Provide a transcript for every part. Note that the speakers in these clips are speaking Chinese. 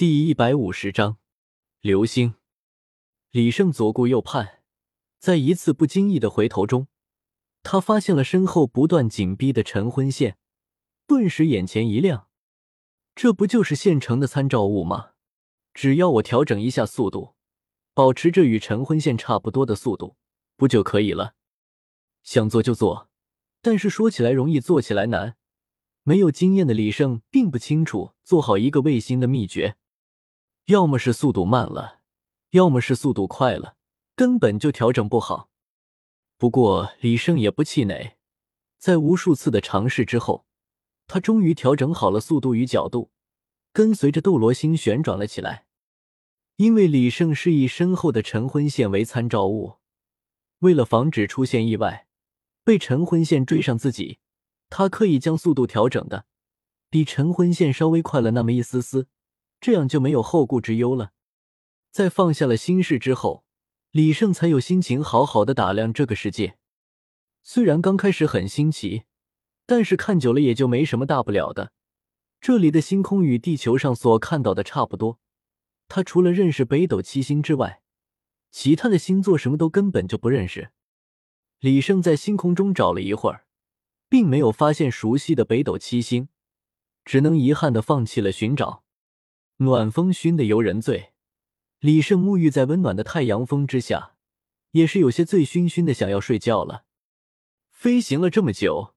第一百五十章，流星。李胜左顾右盼，在一次不经意的回头中，他发现了身后不断紧逼的晨昏线，顿时眼前一亮。这不就是现成的参照物吗？只要我调整一下速度，保持着与晨昏线差不多的速度，不就可以了？想做就做，但是说起来容易，做起来难。没有经验的李胜并不清楚做好一个卫星的秘诀。要么是速度慢了，要么是速度快了，根本就调整不好。不过李胜也不气馁，在无数次的尝试之后，他终于调整好了速度与角度，跟随着斗罗星旋转了起来。因为李胜是以身后的晨昏线为参照物，为了防止出现意外，被晨昏线追上自己，他刻意将速度调整的比晨昏线稍微快了那么一丝丝。这样就没有后顾之忧了。在放下了心事之后，李胜才有心情好好的打量这个世界。虽然刚开始很新奇，但是看久了也就没什么大不了的。这里的星空与地球上所看到的差不多。他除了认识北斗七星之外，其他的星座什么都根本就不认识。李胜在星空中找了一会儿，并没有发现熟悉的北斗七星，只能遗憾的放弃了寻找。暖风熏得游人醉，李胜沐浴在温暖的太阳风之下，也是有些醉醺醺的，想要睡觉了。飞行了这么久，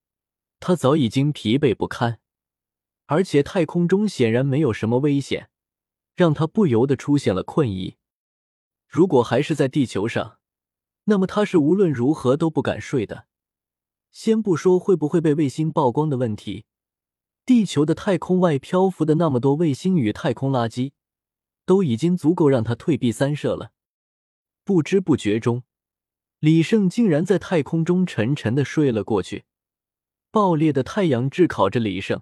他早已经疲惫不堪，而且太空中显然没有什么危险，让他不由得出现了困意。如果还是在地球上，那么他是无论如何都不敢睡的。先不说会不会被卫星曝光的问题。地球的太空外漂浮的那么多卫星与太空垃圾，都已经足够让他退避三舍了。不知不觉中，李胜竟然在太空中沉沉的睡了过去。爆裂的太阳炙烤着李胜，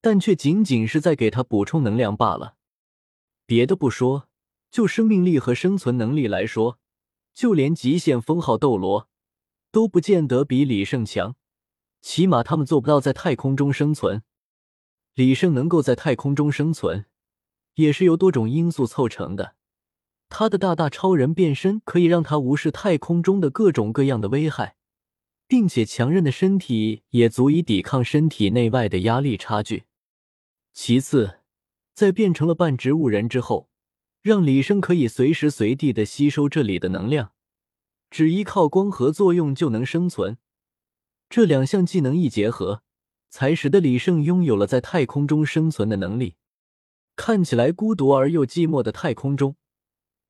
但却仅仅是在给他补充能量罢了。别的不说，就生命力和生存能力来说，就连极限封号斗罗都不见得比李胜强。起码他们做不到在太空中生存。李胜能够在太空中生存，也是由多种因素凑成的。他的大大超人变身可以让他无视太空中的各种各样的危害，并且强韧的身体也足以抵抗身体内外的压力差距。其次，在变成了半植物人之后，让李胜可以随时随地的吸收这里的能量，只依靠光合作用就能生存。这两项技能一结合，才使得李胜拥有了在太空中生存的能力。看起来孤独而又寂寞的太空中，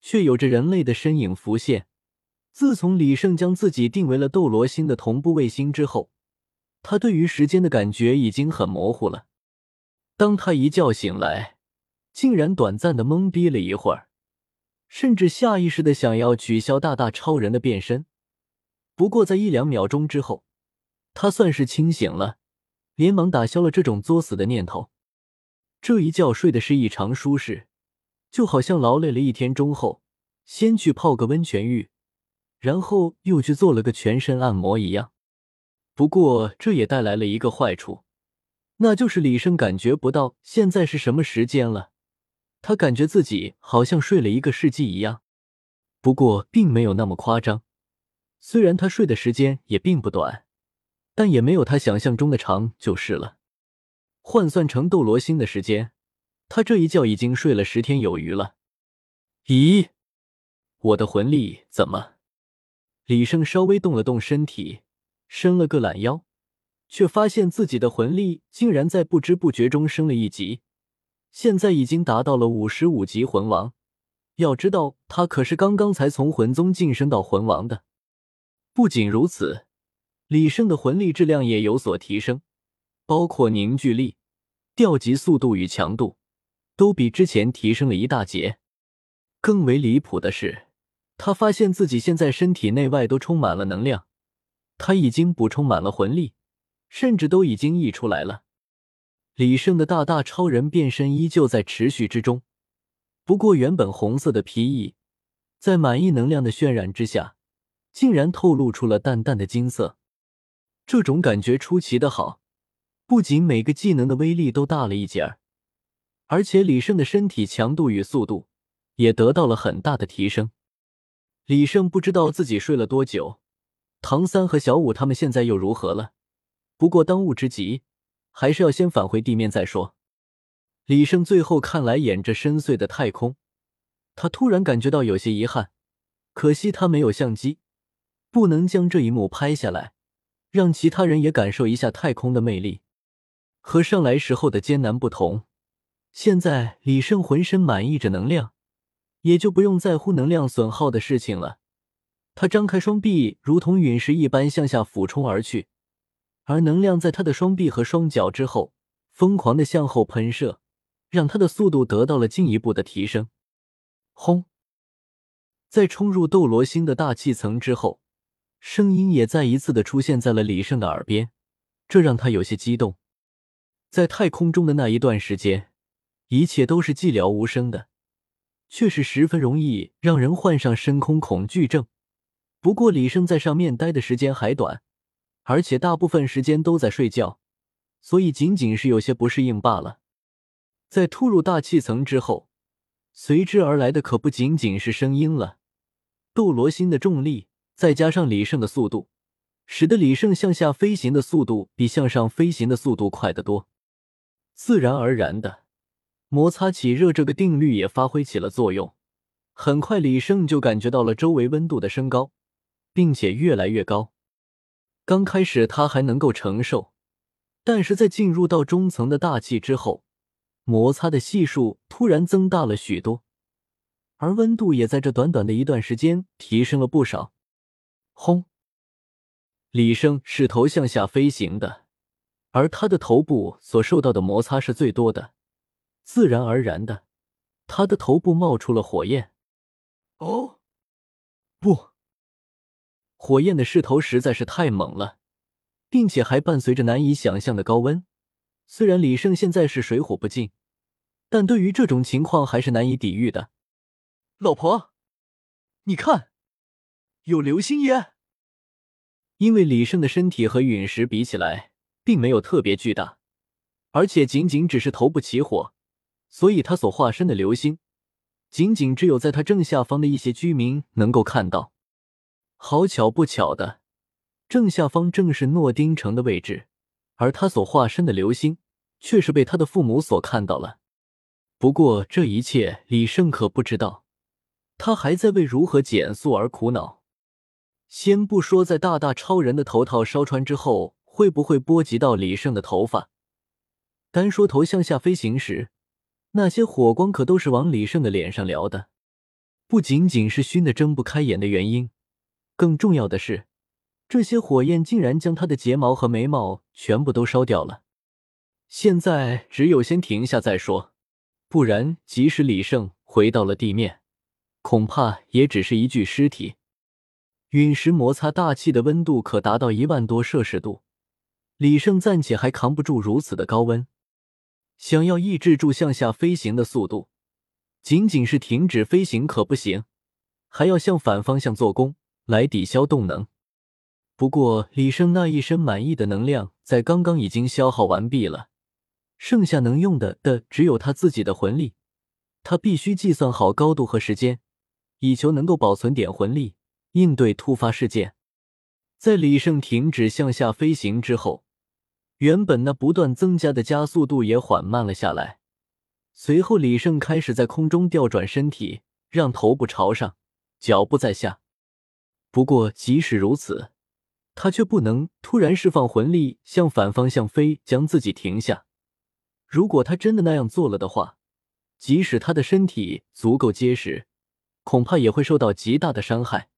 却有着人类的身影浮现。自从李胜将自己定为了斗罗星的同步卫星之后，他对于时间的感觉已经很模糊了。当他一觉醒来，竟然短暂的懵逼了一会儿，甚至下意识的想要取消大大超人的变身。不过在一两秒钟之后，他算是清醒了，连忙打消了这种作死的念头。这一觉睡的是异常舒适，就好像劳累了一天中后，先去泡个温泉浴，然后又去做了个全身按摩一样。不过这也带来了一个坏处，那就是李胜感觉不到现在是什么时间了。他感觉自己好像睡了一个世纪一样。不过并没有那么夸张，虽然他睡的时间也并不短。但也没有他想象中的长，就是了。换算成斗罗星的时间，他这一觉已经睡了十天有余了。咦，我的魂力怎么？李胜稍微动了动身体，伸了个懒腰，却发现自己的魂力竟然在不知不觉中升了一级，现在已经达到了五十五级魂王。要知道，他可是刚刚才从魂宗晋升到魂王的。不仅如此。李胜的魂力质量也有所提升，包括凝聚力、调集速度与强度，都比之前提升了一大截。更为离谱的是，他发现自己现在身体内外都充满了能量，他已经补充满了魂力，甚至都已经溢出来了。李胜的大大超人变身依旧在持续之中，不过原本红色的皮衣，在满溢能量的渲染之下，竟然透露出了淡淡的金色。这种感觉出奇的好，不仅每个技能的威力都大了一截儿，而且李胜的身体强度与速度也得到了很大的提升。李胜不知道自己睡了多久，唐三和小五他们现在又如何了？不过当务之急还是要先返回地面再说。李胜最后看来眼着深邃的太空，他突然感觉到有些遗憾，可惜他没有相机，不能将这一幕拍下来，让其他人也感受一下太空的魅力。和上来时候的艰难不同，现在李胜浑身满溢着能量。也就不用在乎能量损耗的事情了。他张开双臂，如同陨石一般向下俯冲而去，而能量在他的双臂和双脚之后疯狂的向后喷射，让他的速度得到了进一步的提升。轰！在冲入斗罗星的大气层之后，声音也再一次的出现在了李胜的耳边，这让他有些激动。在太空中的那一段时间，一切都是寂寥无声的。却是十分容易让人患上深空恐惧症。不过李胜在上面待的时间还短，而且大部分时间都在睡觉，所以仅仅是有些不适应罢了。在突入大气层之后，随之而来的可不仅仅是声音了。斗罗星的重力再加上李胜的速度，使得李胜向下飞行的速度比向上飞行的速度快得多。自然而然的。摩擦起热这个定律也发挥起了作用，很快李胜就感觉到了周围温度的升高，并且越来越高。刚开始他还能够承受，但是在进入到中层的大气之后，摩擦的系数突然增大了许多，而温度也在这短短的一段时间提升了不少。轰！李胜是头向下飞行的，而他的头部所受到的摩擦是最多的。自然而然的，他的头部冒出了火焰。哦，不！火焰的势头实在是太猛了，并且还伴随着难以想象的高温。虽然李胜现在是水火不进，但对于这种情况还是难以抵御的。老婆，你看，有流星耶！因为李胜的身体和陨石比起来，并没有特别巨大，而且仅仅只是头部起火。所以，他所化身的流星，仅仅只有在他正下方的一些居民能够看到。好巧不巧的，正下方正是诺丁城的位置，而他所化身的流星，却是被他的父母所看到了。不过，这一切李胜可不知道，他还在为如何减速而苦恼。先不说在大大超人的头套烧穿之后会不会波及到李胜的头发，单说头向下飞行时。那些火光可都是往李胜的脸上燎的，不仅仅是熏得睁不开眼的原因，更重要的是，这些火焰竟然将他的睫毛和眉毛全部都烧掉了。现在只有先停下再说，不然即使李胜回到了地面，恐怕也只是一具尸体。陨石摩擦大气的温度可达到一万多摄氏度，李胜暂且还扛不住如此的高温。想要抑制住向下飞行的速度，仅仅是停止飞行可不行，还要向反方向做功来抵消动能。不过李胜那一身满意的能量在刚刚已经消耗完毕了，剩下能用的的只有他自己的魂力。他必须计算好高度和时间，以求能够保存点魂力应对突发事件。在李胜停止向下飞行之后。原本那不断增加的加速度也缓慢了下来。随后，李胜开始在空中调转身体，让头部朝上，脚步在下。不过，即使如此，他却不能突然释放魂力向反方向飞，将自己停下。如果他真的那样做了的话，即使他的身体足够结实，恐怕也会受到极大的伤害。